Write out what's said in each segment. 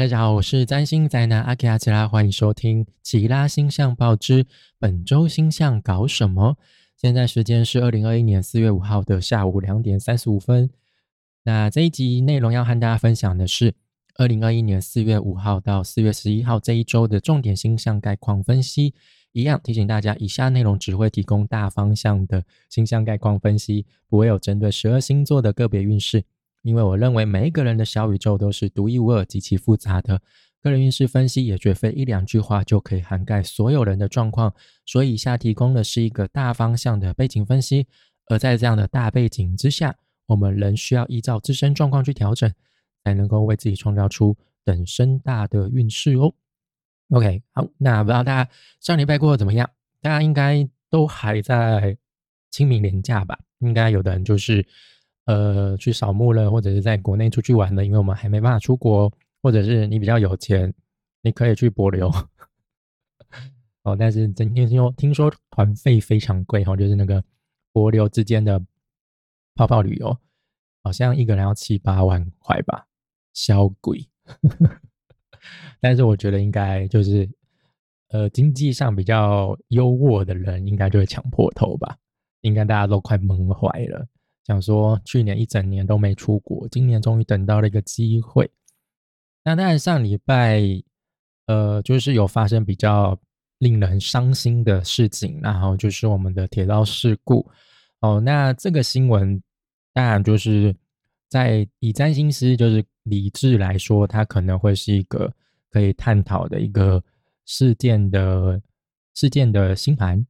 大家好，我是占星宅男阿基阿奇拉，欢迎收听《奇拉星象报》之本周星象搞什么。现在时间是二零二一年四月五号的下午两点三十五分。那这一集内容要和大家分享的是二零二一年四月五号到四月十一号这一周的重点星象概况分析。一样提醒大家，以下内容只会提供大方向的星象概况分析，不会有针对十二星座的个别运势。因为我认为每一个人的小宇宙都是独一无二、极其复杂的，个人运势分析也绝非一两句话就可以涵盖所有人的状况，所以以下提供的是一个大方向的背景分析，而在这样的大背景之下，我们仍需要依照自身状况去调整，才能够为自己创造出等身大的运势哦。OK，好，那不知道大家上礼拜过得怎么样？大家应该都还在清明年假吧？应该有的人就是。呃，去扫墓了，或者是在国内出去玩了，因为我们还没办法出国，或者是你比较有钱，你可以去博流 哦。但是今天听说听说团费非常贵哈，就是那个博流之间的泡泡旅游，好像一个人要七八万块吧，小鬼。但是我觉得应该就是呃经济上比较优渥的人，应该就会抢破头吧，应该大家都快闷坏了。想说去年一整年都没出国，今年终于等到了一个机会。那当然上礼拜，呃，就是有发生比较令人伤心的事情，然后就是我们的铁道事故。哦，那这个新闻当然就是在以占星师就是理智来说，它可能会是一个可以探讨的一个事件的事件的星盘。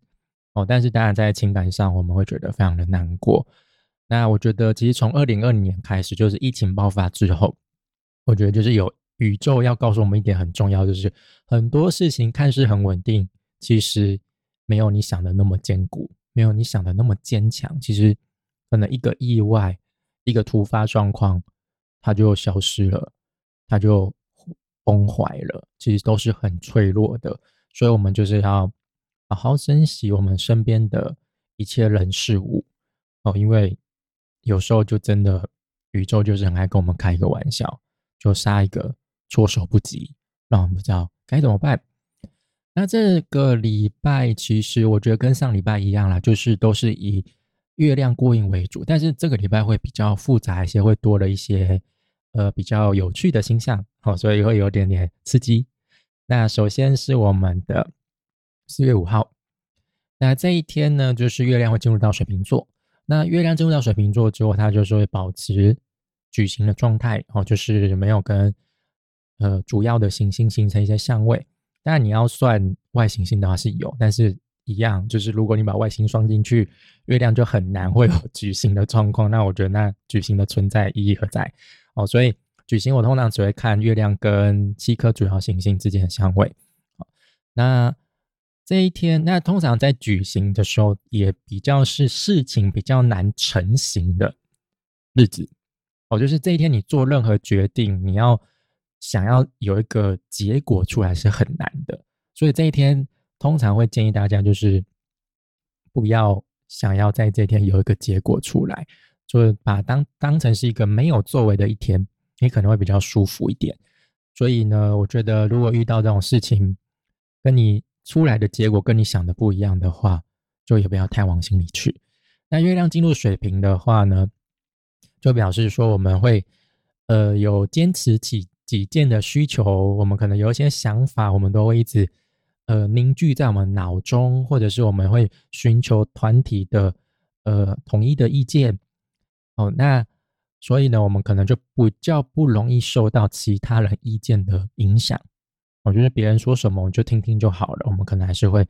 哦，但是当然在情感上，我们会觉得非常的难过。那我觉得，其实从二零二零年开始，就是疫情爆发之后，我觉得就是有宇宙要告诉我们一点很重要，就是很多事情看似很稳定，其实没有你想的那么坚固，没有你想的那么坚强。其实可能一个意外，一个突发状况，它就消失了，它就崩坏了。其实都是很脆弱的，所以我们就是要好好珍惜我们身边的一切人事物哦，因为。有时候就真的，宇宙就是很爱跟我们开一个玩笑，就杀一个措手不及，让我们不知道该怎么办。那这个礼拜其实我觉得跟上礼拜一样啦，就是都是以月亮过阴为主，但是这个礼拜会比较复杂一些，会多了一些呃比较有趣的星象，好，所以会有点点刺激。那首先是我们的四月五号，那这一天呢，就是月亮会进入到水瓶座。那月亮进入到水瓶座之后，它就是会保持矩形的状态哦，就是没有跟呃主要的行星形成一些相位。当然你要算外行星的话是有，但是一样就是如果你把外星双进去，月亮就很难会有矩形的状况。那我觉得那矩形的存在意义何在？哦，所以矩形我通常只会看月亮跟七颗主要行星之间的相位。好，那。这一天，那通常在举行的时候，也比较是事情比较难成型的日子哦。就是这一天，你做任何决定，你要想要有一个结果出来是很难的。所以这一天，通常会建议大家就是不要想要在这天有一个结果出来，就是把当当成是一个没有作为的一天，你可能会比较舒服一点。所以呢，我觉得如果遇到这种事情，跟你。出来的结果跟你想的不一样的话，就也不要太往心里去。那月亮进入水瓶的话呢，就表示说我们会呃有坚持己己见的需求，我们可能有一些想法，我们都会一直呃凝聚在我们脑中，或者是我们会寻求团体的呃统一的意见。哦，那所以呢，我们可能就比较不容易受到其他人意见的影响。我觉得别人说什么，我就听听就好了。我们可能还是会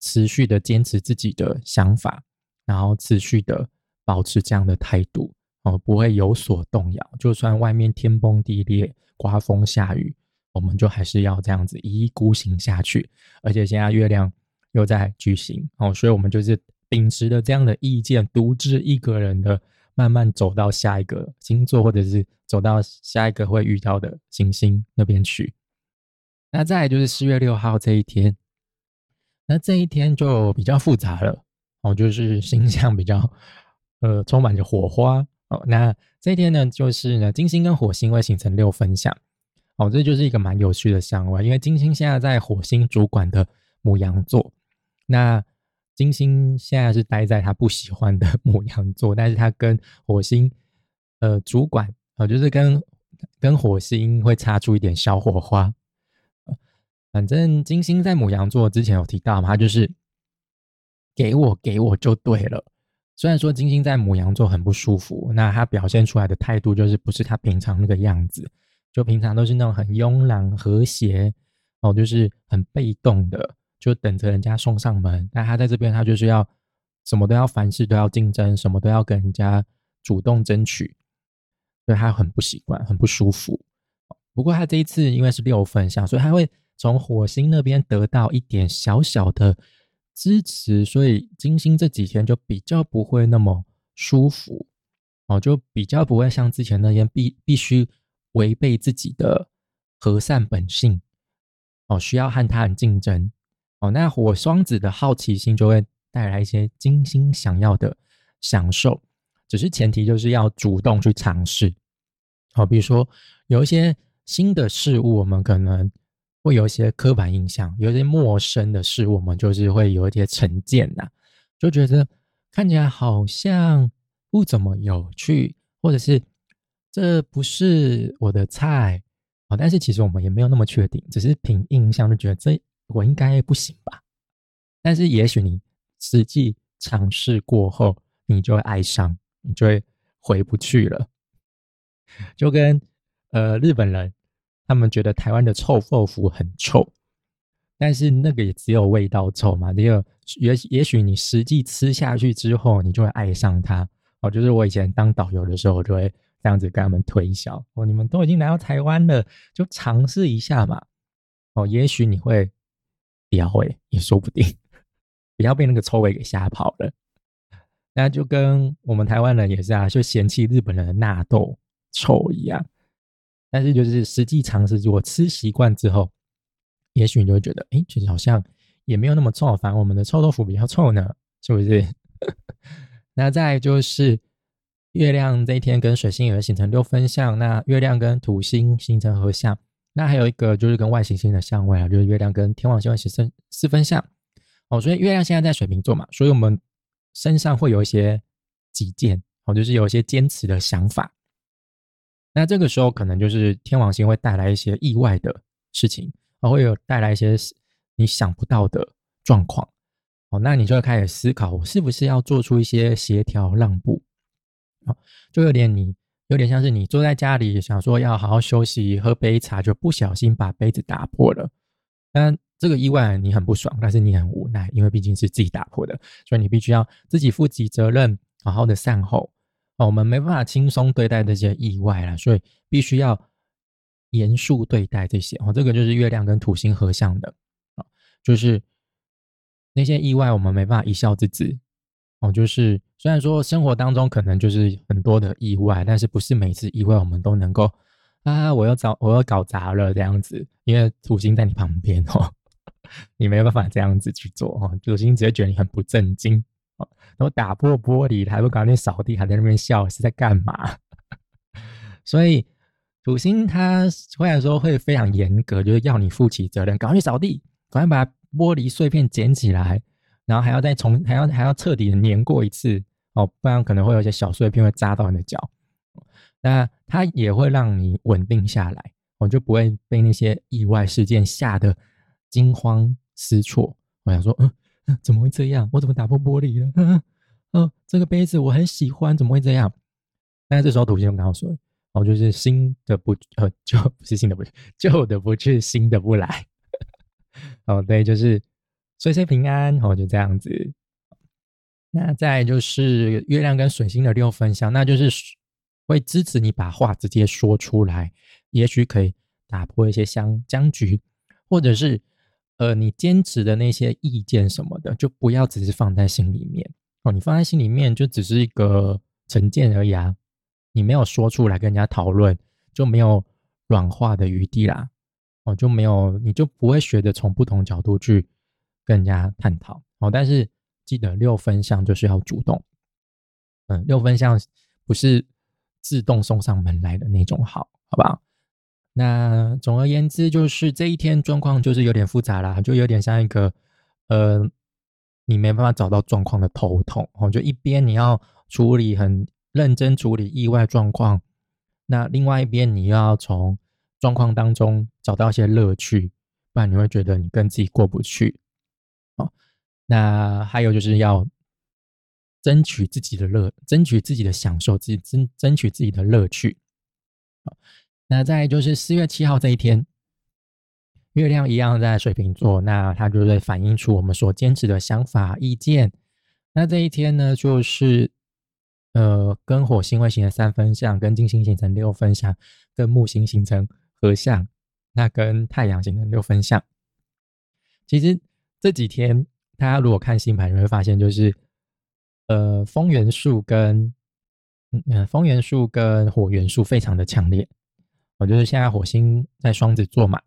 持续的坚持自己的想法，然后持续的保持这样的态度，哦，不会有所动摇。就算外面天崩地裂、刮风下雨，我们就还是要这样子一意孤行下去。而且现在月亮又在举行，哦，所以我们就是秉持的这样的意见，独自一个人的慢慢走到下一个星座，或者是走到下一个会遇到的行星那边去。那再就是四月六号这一天，那这一天就比较复杂了哦，就是星象比较呃充满着火花哦。那这一天呢，就是呢金星跟火星会形成六分相哦，这就是一个蛮有趣的相位，因为金星现在在火星主管的母羊座，那金星现在是待在他不喜欢的 母羊座，但是他跟火星呃主管啊，就是跟跟火星会擦出一点小火花。反正金星在母羊座之前有提到嘛，他就是给我给我就对了。虽然说金星在母羊座很不舒服，那他表现出来的态度就是不是他平常那个样子，就平常都是那种很慵懒和谐哦，就是很被动的，就等着人家送上门。但他在这边，他就是要什么都要，凡事都要竞争，什么都要跟人家主动争取，所以他很不习惯，很不舒服。不过他这一次因为是六分相，所以他会从火星那边得到一点小小的。支持，所以金星这几天就比较不会那么舒服哦，就比较不会像之前那样必必须违背自己的和善本性哦，需要和他人竞争哦。那火双子的好奇心就会带来一些金星想要的享受，只是前提就是要主动去尝试哦。比如说有一些新的事物，我们可能。会有一些刻板印象，有一些陌生的事，我们就是会有一些成见呐，就觉得看起来好像不怎么有趣，或者是这不是我的菜啊。但是其实我们也没有那么确定，只是凭印象就觉得这我应该不行吧。但是也许你实际尝试过后，你就会爱上，你就会回不去了，就跟呃日本人。他们觉得台湾的臭豆腐很臭，但是那个也只有味道臭嘛。第二，也也许你实际吃下去之后，你就会爱上它。哦，就是我以前当导游的时候，我就会这样子跟他们推销：哦，你们都已经来到台湾了，就尝试一下嘛。哦，也许你会叼诶，也说不定，不要被那个臭味给吓跑了。那就跟我们台湾人也是啊，就嫌弃日本人的纳豆臭一样。但是就是实际尝试，如果吃习惯之后，也许你就会觉得，哎，其实好像也没有那么臭，反而我们的臭豆腐比较臭呢，是不是？那再就是月亮这一天跟水星也会形成六分相，那月亮跟土星形成合相，那还有一个就是跟外行星的相位啊，就是月亮跟天王星会形成四分相。哦，所以月亮现在在水瓶座嘛，所以我们身上会有一些己见，哦，就是有一些坚持的想法。那这个时候可能就是天王星会带来一些意外的事情，啊，会有带来一些你想不到的状况，哦，那你就会开始思考，我是不是要做出一些协调让步，啊，就有点你有点像是你坐在家里想说要好好休息喝杯茶，就不小心把杯子打破了，但这个意外你很不爽，但是你很无奈，因为毕竟是自己打破的，所以你必须要自己负起责任，好好的善后。哦，我们没办法轻松对待这些意外了，所以必须要严肃对待这些。哦，这个就是月亮跟土星合相的啊，就是那些意外我们没办法一笑置之。哦，就是虽然说生活当中可能就是很多的意外，但是不是每次意外我们都能够啊，我要找我要搞砸了这样子，因为土星在你旁边哦，你没办法这样子去做哦，土星直接觉得你很不正经。然后打破玻璃，还不赶紧扫地，还在那边笑，是在干嘛？所以土星它虽然说会非常严格，就是要你负起责任，赶快去扫地，赶快把玻璃碎片捡起来，然后还要再重，还要还要彻底的粘过一次哦，不然可能会有一些小碎片会扎到你的脚。那它也会让你稳定下来，我就不会被那些意外事件吓得惊慌失措。我想说，嗯。怎么会这样？我怎么打破玻璃了？嗯，这个杯子我很喜欢，怎么会这样？但是这时候土星就跟我说：“哦，就是新的不呃，就不是新的不去，旧的不去，新的不来。”哦，对，就是岁岁平安。哦，就这样子。那再就是月亮跟水星的六分相，那就是会支持你把话直接说出来，也许可以打破一些僵僵局，或者是。呃，你坚持的那些意见什么的，就不要只是放在心里面哦。你放在心里面，就只是一个成见而已啊。你没有说出来跟人家讨论，就没有软化的余地啦。哦，就没有，你就不会学着从不同角度去跟人家探讨哦。但是记得六分相就是要主动，嗯，六分相不是自动送上门来的那种好，好不好？那总而言之，就是这一天状况就是有点复杂啦，就有点像一个呃，你没办法找到状况的头痛哦，就一边你要处理很认真处理意外状况，那另外一边你要从状况当中找到一些乐趣，不然你会觉得你跟自己过不去哦。那还有就是要争取自己的乐，争取自己的享受，自己争争取自己的乐趣那再就是四月七号这一天，月亮一样在水瓶座，那它就会反映出我们所坚持的想法、意见。那这一天呢，就是呃，跟火星会形成三分相，跟金星形成六分相，跟木星形成合相，那跟太阳形成六分相。其实这几天大家如果看星盘，你会发现就是呃，风元素跟嗯，风元素跟火元素非常的强烈。我就是现在火星在双子座嘛，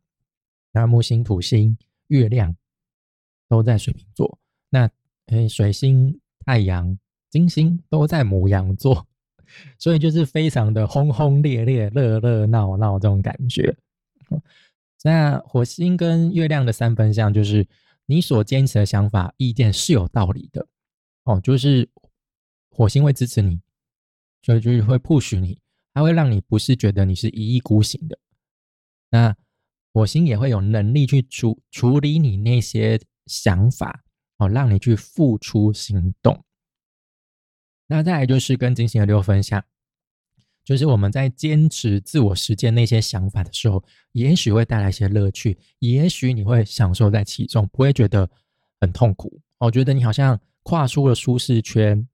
那木星、土星、月亮都在水瓶座，那诶水星、太阳、金星都在母羊座，所以就是非常的轰轰烈烈、热热闹闹这种感觉。那火星跟月亮的三分相，就是你所坚持的想法、意见是有道理的哦，就是火星会支持你，所以就是会 push 你。它会让你不是觉得你是一意孤行的，那火星也会有能力去处处理你那些想法哦，让你去付出行动。那再来就是跟金星的六分相，就是我们在坚持自我实践那些想法的时候，也许会带来一些乐趣，也许你会享受在其中，不会觉得很痛苦。我觉得你好像跨出了舒适圈。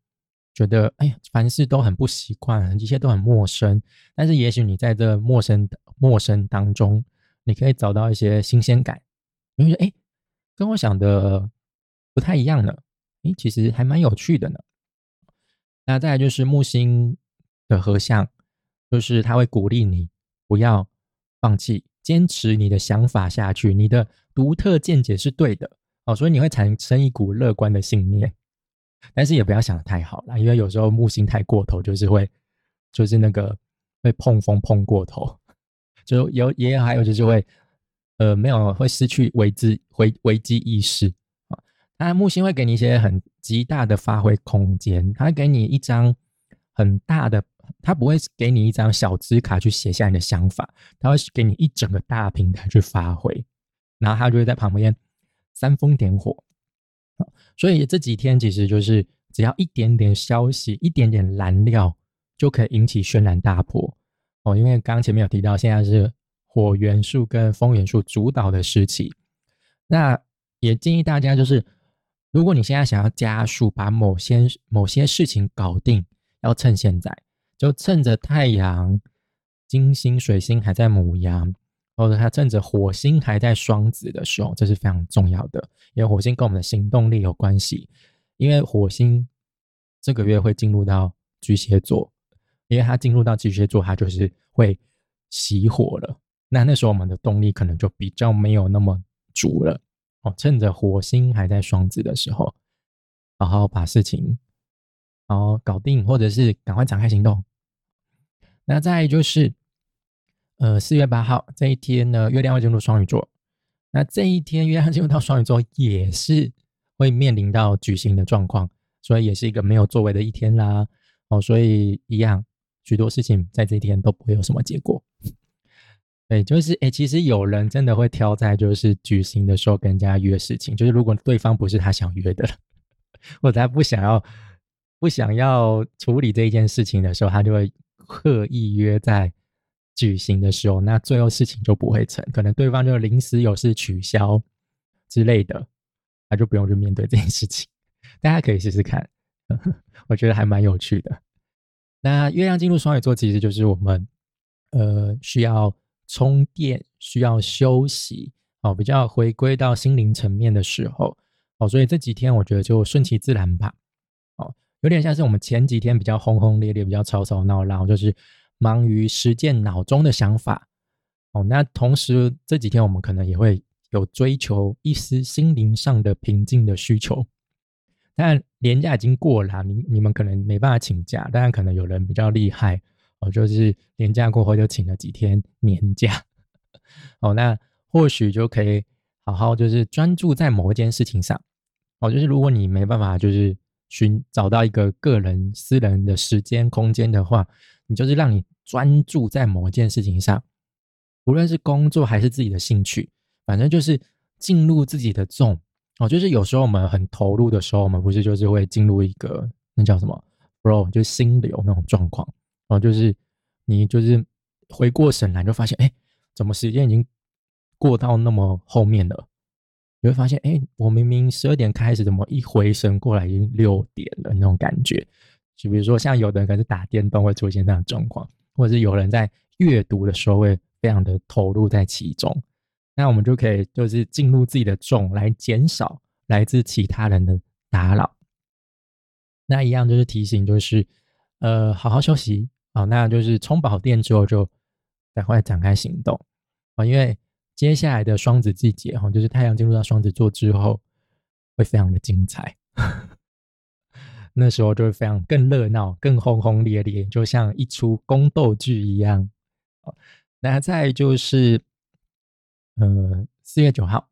觉得哎呀，凡事都很不习惯，一切都很陌生。但是也许你在这陌生陌生当中，你可以找到一些新鲜感。你会觉得哎，跟我想的不太一样呢。哎，其实还蛮有趣的呢。那再来就是木星的合相，就是他会鼓励你不要放弃，坚持你的想法下去。你的独特见解是对的哦，所以你会产生一股乐观的信念。但是也不要想的太好了，因为有时候木星太过头，就是会，就是那个会碰风碰过头，就有也有还有就是会，呃，没有会失去危机危危机意识啊。那木星会给你一些很极大的发挥空间，它给你一张很大的，它不会给你一张小纸卡去写下你的想法，它会给你一整个大平台去发挥，然后它就会在旁边煽风点火。所以这几天其实就是只要一点点消息、一点点燃料，就可以引起轩然大波哦。因为刚前面有提到，现在是火元素跟风元素主导的时期，那也建议大家就是，如果你现在想要加速把某些某些事情搞定，要趁现在，就趁着太阳、金星、水星还在母羊。或者他趁着火星还在双子的时候，这是非常重要的，因为火星跟我们的行动力有关系。因为火星这个月会进入到巨蟹座，因为它进入到巨蟹座，它就是会熄火了。那那时候我们的动力可能就比较没有那么足了。哦，趁着火星还在双子的时候，好好把事情然后搞定，或者是赶快展开行动。那再就是。呃，四月八号这一天呢，月亮会进入双鱼座。那这一天月亮进入到双鱼座，也是会面临到举行的状况，所以也是一个没有作为的一天啦。哦，所以一样，许多事情在这一天都不会有什么结果。对，就是哎，其实有人真的会挑在就是举行的时候跟人家约事情，就是如果对方不是他想约的，或者他不想要不想要处理这一件事情的时候，他就会刻意约在。举行的时候，那最后事情就不会成，可能对方就临时有事取消之类的，那就不用去面对这件事情。大家可以试试看，我觉得还蛮有趣的。那月亮进入双鱼座，其实就是我们呃需要充电、需要休息哦，比较回归到心灵层面的时候哦，所以这几天我觉得就顺其自然吧。哦，有点像是我们前几天比较轰轰烈烈、比较吵吵闹闹，就是。忙于实践脑中的想法，哦，那同时这几天我们可能也会有追求一丝心灵上的平静的需求。但年假已经过了，你你们可能没办法请假，当然可能有人比较厉害哦，就是年假过后就请了几天年假，哦，那或许就可以好好就是专注在某一件事情上。哦，就是如果你没办法就是寻找到一个个人私人的时间空间的话，你就是让你专注在某一件事情上，无论是工作还是自己的兴趣，反正就是进入自己的 zone。哦，就是有时候我们很投入的时候，我们不是就是会进入一个那叫什么 flow，就是心流那种状况。哦，就是你就是回过神来，就发现哎，怎么时间已经过到那么后面了？你会发现，哎，我明明十二点开始，怎么一回神过来已经六点了？那种感觉。就比如说，像有的人可能是打电动会出现这样的状况，或者是有人在阅读的时候会非常的投入在其中。那我们就可以就是进入自己的重，来减少来自其他人的打扰。那一样就是提醒，就是呃，好好休息啊。那就是充饱电之后，就赶快展开行动啊。因为接下来的双子季节哈，就是太阳进入到双子座之后，会非常的精彩。那时候就会非常更热闹、更轰轰烈烈，就像一出宫斗剧一样。那再就是。呃，四月九号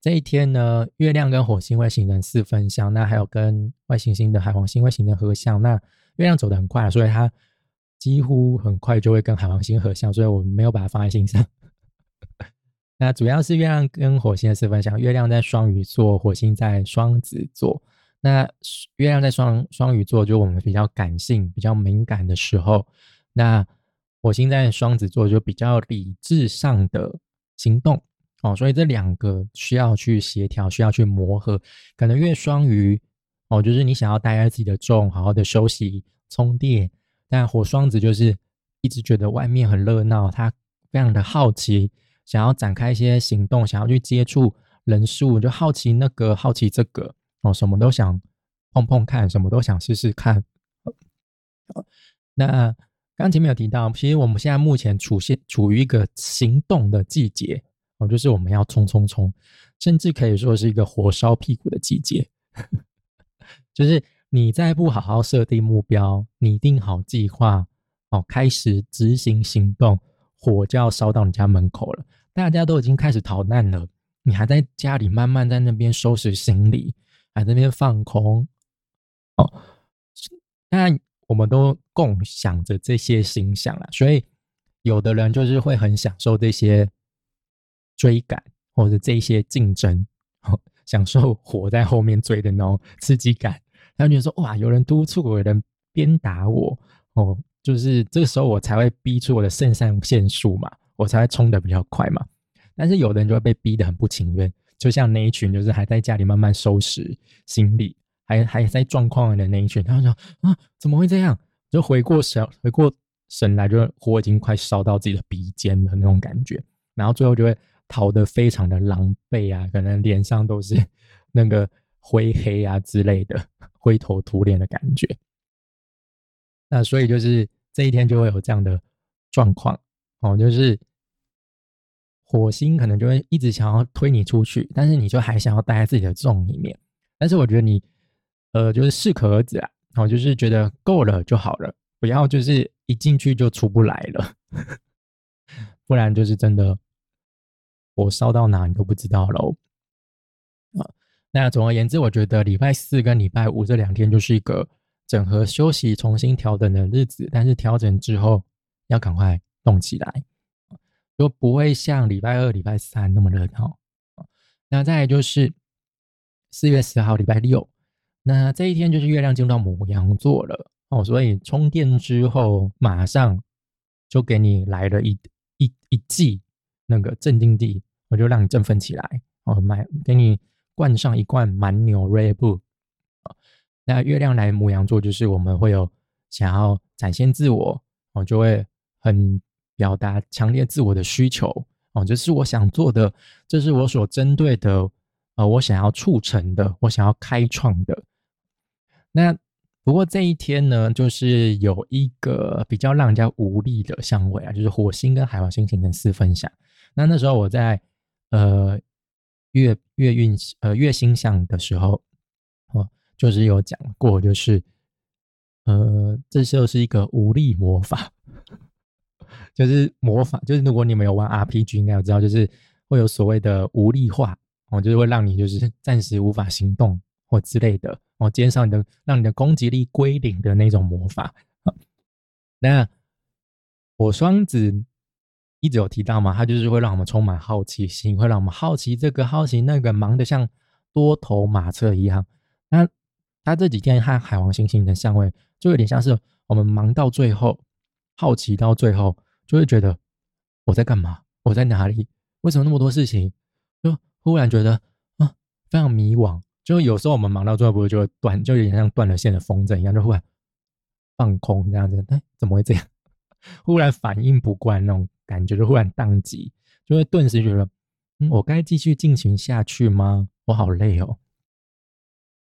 这一天呢，月亮跟火星会形成四分相，那还有跟外行星的海王星会形成合相。那月亮走得很快，所以它几乎很快就会跟海王星合相，所以我们没有把它放在心上。那主要是月亮跟火星的四分相，月亮在双鱼座，火星在双子座。那月亮在双双鱼座，就我们比较感性、比较敏感的时候，那。火星在双子座就比较理智上的行动哦，所以这两个需要去协调，需要去磨合。可能月双鱼哦，就是你想要待在自己的重，好好的休息充电；但火双子就是一直觉得外面很热闹，他非常的好奇，想要展开一些行动，想要去接触人数，就好奇那个，好奇这个哦，什么都想碰碰看，什么都想试试看。那。刚前面有提到，其实我们现在目前处现处于一个行动的季节哦，就是我们要冲冲冲，甚至可以说是一个火烧屁股的季节。就是你再不好好设定目标，拟定好计划哦，开始执行行动，火就要烧到你家门口了。大家都已经开始逃难了，你还在家里慢慢在那边收拾行李，还在那边放空哦，那。我们都共享着这些形象啊，所以有的人就是会很享受这些追赶或者这些竞争，哦享受火在后面追的那种刺激感。他就说：“哇，有人督促我，有人鞭打我，哦，就是这个时候我才会逼出我的肾上腺素嘛，我才会冲得比较快嘛。但是有的人就会被逼得很不情愿，就像那一群就是还在家里慢慢收拾行李。”还还在状况的那一群，他说啊，怎么会这样？就回过神，回过神来，就火已经快烧到自己的鼻尖了那种感觉，然后最后就会逃得非常的狼狈啊，可能脸上都是 那个灰黑啊之类的，灰头土脸的感觉。那所以就是这一天就会有这样的状况哦，就是火星可能就会一直想要推你出去，但是你就还想要待在自己的洞里面，但是我觉得你。呃，就是适可而止啊，哦，就是觉得够了就好了，不要就是一进去就出不来了，不然就是真的火烧到哪你都不知道喽。啊，那总而言之，我觉得礼拜四跟礼拜五这两天就是一个整合休息、重新调整的日子，但是调整之后要赶快动起来，就不会像礼拜二、礼拜三那么热闹。那再就是四月十号礼拜六。那这一天就是月亮进入到母羊座了哦，所以充电之后马上就给你来了一一一剂那个镇定剂，我就让你振奋起来哦，买给你灌上一罐蛮牛 r e b u 那月亮来母羊座就是我们会有想要展现自我哦，就会很表达强烈自我的需求哦，这是我想做的，这是我所针对的呃，我想要促成的，我想要开创的。那不过这一天呢，就是有一个比较让人家无力的相位啊，就是火星跟海王星形成四分相。那那时候我在呃月月运呃月星象的时候，哦，就是有讲过，就是呃这就是一个无力魔法。就是魔法，就是如果你们有玩 RPG，应该有知道，就是会有所谓的无力化哦，就是会让你就是 暂时无法行动或之类的哦，减少你的让你的攻击力归零的那种魔法。那火双子一直有提到嘛，它就是会让我们充满好奇心，会让我们好奇这个好奇那个，忙得像多头马车一样。那它这几天和海王星星的相位，就有点像是我们忙到最后，好奇到最后。就会觉得我在干嘛？我在哪里？为什么那么多事情？就忽然觉得啊，非常迷惘。就有时候我们忙到最后，不会就会断，就有点像断了线的风筝一样，就忽然放空这样子。哎，怎么会这样？忽然反应不惯那种感觉，就忽然宕机，就会顿时觉得，嗯，我该继续进行下去吗？我好累哦。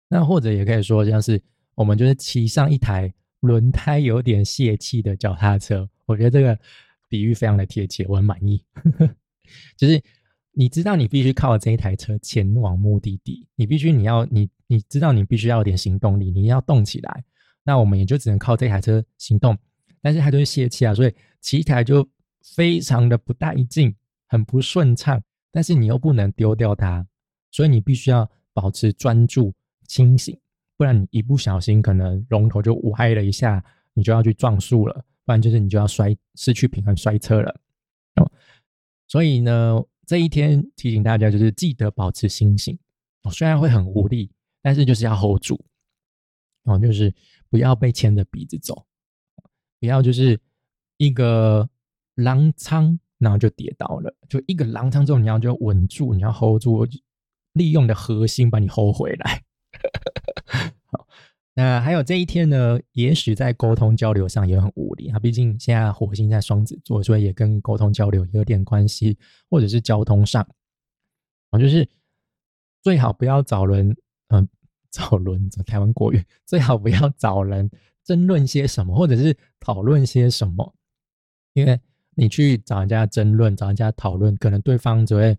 那或者也可以说，像是我们就是骑上一台轮胎有点泄气的脚踏车。我觉得这个。比喻非常的贴切，我很满意。就是你知道你必须靠这一台车前往目的地，你必须你要你你知道你必须要有点行动力，你要动起来。那我们也就只能靠这台车行动，但是它就是泄气啊，所以骑起来就非常的不带劲，很不顺畅。但是你又不能丢掉它，所以你必须要保持专注、清醒，不然你一不小心可能龙头就歪了一下，你就要去撞树了。不然就是你就要摔失去平衡摔车了哦，所以呢，这一天提醒大家就是记得保持清醒哦，虽然会很无力，但是就是要 hold 住哦，就是不要被牵着鼻子走，不要就是一个狼仓，然后就跌倒了，就一个狼仓之后你要就稳住，你要 hold 住，利用的核心把你 hold 回来。那还有这一天呢，也许在沟通交流上也很无力啊。毕竟现在火星在双子座，所以也跟沟通交流有点关系，或者是交通上啊，就是最好不要找人，嗯，找人，台湾国语最好不要找人争论些什么，或者是讨论些什么，因为你去找人家争论，找人家讨论，可能对方只会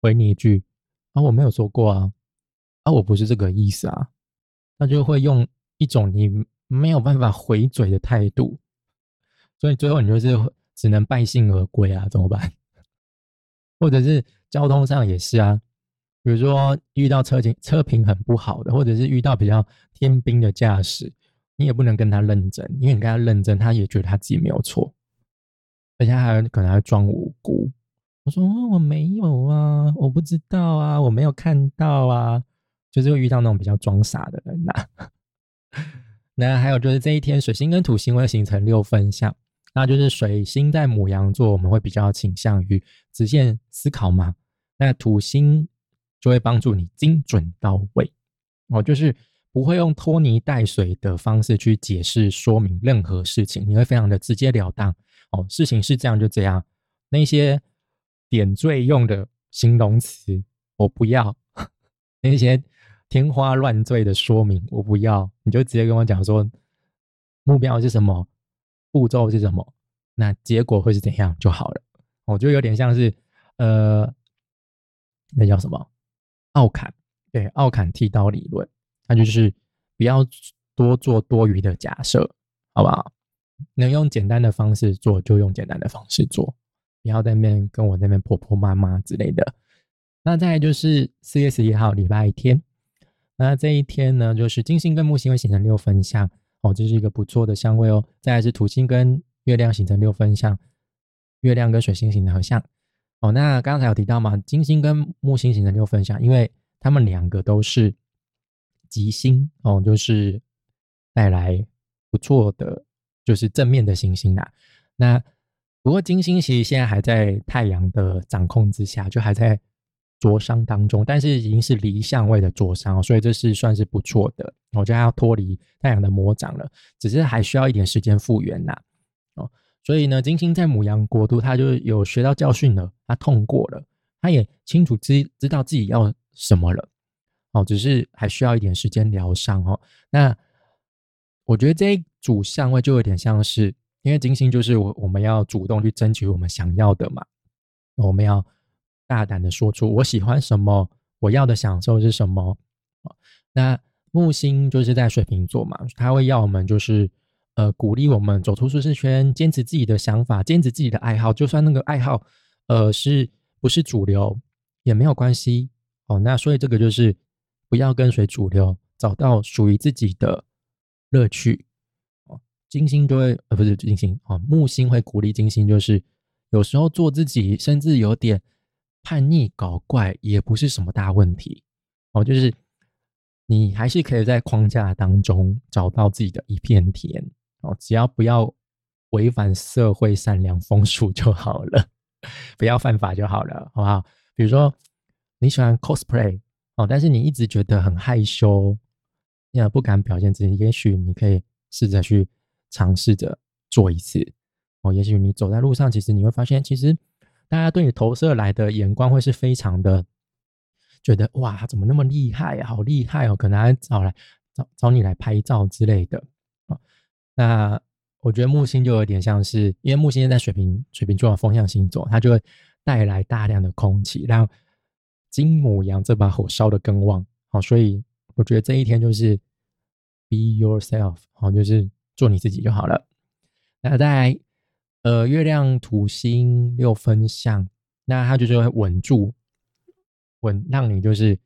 回你一句啊，我没有说过啊，啊，我不是这个意思啊。他就会用一种你没有办法回嘴的态度，所以最后你就是只能败兴而归啊？怎么办？或者是交通上也是啊，比如说遇到车景车评很不好的，或者是遇到比较天兵的驾驶，你也不能跟他认真，因为你跟他认真，他也觉得他自己没有错，而且还可能还装无辜。我说我没有啊，我不知道啊，我没有看到啊。就是会遇到那种比较装傻的人呐。那还有就是这一天，水星跟土星会形成六分相，那就是水星在母羊座，我们会比较倾向于直线思考嘛。那土星就会帮助你精准到位哦，就是不会用拖泥带水的方式去解释说明任何事情，你会非常的直截了当哦。事情是这样就这样，那些点缀用的形容词我不要，那些。天花乱坠的说明我不要，你就直接跟我讲说目标是什么，步骤是什么，那结果会是怎样就好了。我觉得有点像是呃，那叫什么奥坎对奥坎剃刀理论，那就是不要多做多余的假设，好不好？能用简单的方式做就用简单的方式做，不要在那边跟我那边婆婆妈妈之类的。那再就是四月十一号礼拜天。那这一天呢，就是金星跟木星会形成六分相哦，这是一个不错的相位哦。再来是土星跟月亮形成六分相，月亮跟水星形成合相哦。那刚才有提到嘛，金星跟木星形成六分相，因为他们两个都是吉星哦，就是带来不错的，就是正面的行星啦。那不过金星其实现在还在太阳的掌控之下，就还在。灼伤当中，但是已经是离相位的灼伤，所以这是算是不错的。我觉得要脱离太阳的魔掌了，只是还需要一点时间复原呐。哦，所以呢，金星在母羊国度，他就有学到教训了，他痛过了，他也清楚知知道自己要什么了。哦，只是还需要一点时间疗伤哦。那我觉得这一组相位就有点像是，因为金星就是我我们要主动去争取我们想要的嘛，我们要。大胆的说出我喜欢什么，我要的享受是什么。那木星就是在水瓶座嘛，他会要我们就是呃鼓励我们走出舒适圈，坚持自己的想法，坚持自己的爱好，就算那个爱好呃是不是主流也没有关系哦。那所以这个就是不要跟随主流，找到属于自己的乐趣哦。金星就会呃不是金星哦，木星会鼓励金星，就是有时候做自己，甚至有点叛逆搞怪，也不是什么大问题哦，就是。你还是可以在框架当中找到自己的一片天哦，只要不要违反社会善良风俗就好了，不要犯法就好了，好不好？比如说你喜欢 cosplay 哦，但是你一直觉得很害羞，也不敢表现自己，也许你可以试着去尝试着做一次哦。也许你走在路上，其实你会发现，其实大家对你投射来的眼光会是非常的。觉得哇，他怎么那么厉害啊？好厉害哦！可能还找来找找你来拍照之类的啊。那我觉得木星就有点像是，因为木星在水瓶水瓶座的风象星座，它就会带来大量的空气，让金母羊这把火烧的更旺。好，所以我觉得这一天就是 be yourself，好，就是做你自己就好了。那在呃月亮土星六分相，那它就是会稳住。稳，让你就是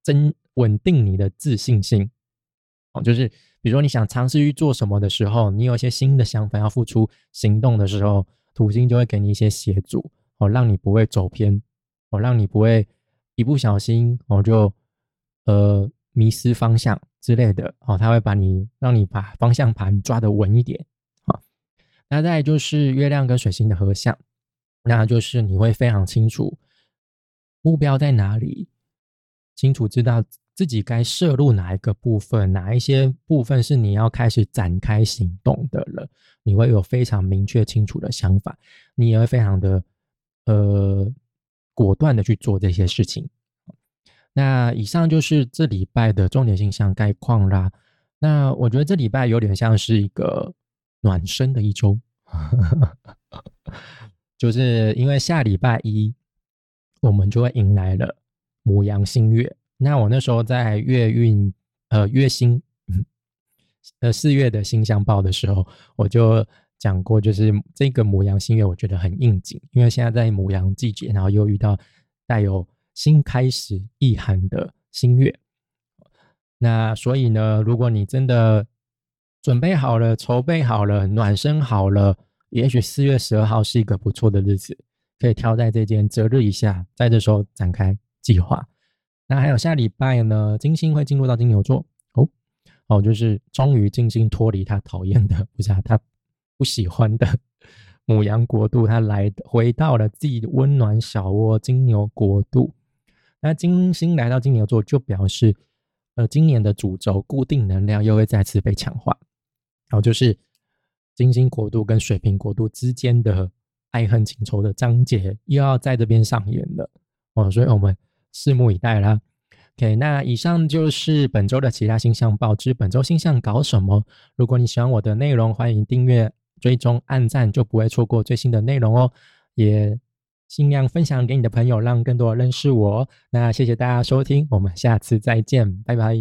增稳定你的自信心哦。就是比如说你想尝试去做什么的时候，你有一些新的想法要付出行动的时候，土星就会给你一些协助哦，让你不会走偏哦，让你不会一不小心哦就呃迷失方向之类的哦。他会把你让你把方向盘抓得稳一点。那再就是月亮跟水星的合相，那就是你会非常清楚。目标在哪里？清楚知道自己该摄入哪一个部分，哪一些部分是你要开始展开行动的了。你会有非常明确清楚的想法，你也会非常的呃果断的去做这些事情。那以上就是这礼拜的重点形象概况啦。那我觉得这礼拜有点像是一个暖身的一周，就是因为下礼拜一。我们就会迎来了母羊新月。那我那时候在月运呃月星 呃四月的星象报的时候，我就讲过，就是这个母羊新月，我觉得很应景，因为现在在母羊季节，然后又遇到带有新开始意涵的新月。那所以呢，如果你真的准备好了、筹备好了、暖身好了，也许四月十二号是一个不错的日子。可以挑在这间择日一下，在这时候展开计划。那还有下礼拜呢，金星会进入到金牛座哦哦，就是终于金星脱离他讨厌的，不是他不喜欢的 母羊国度，他来回到了自己的温暖小窝金牛国度。那金星来到金牛座，就表示呃，今年的主轴固定能量又会再次被强化。然后就是金星国度跟水瓶国度之间的。爱恨情仇的章节又要在这边上演了哦，所以我们拭目以待啦。OK，那以上就是本周的其他星象报之。本周星象搞什么？如果你喜欢我的内容，欢迎订阅、追踪、按赞，就不会错过最新的内容哦。也尽量分享给你的朋友，让更多人认识我。那谢谢大家收听，我们下次再见，拜拜。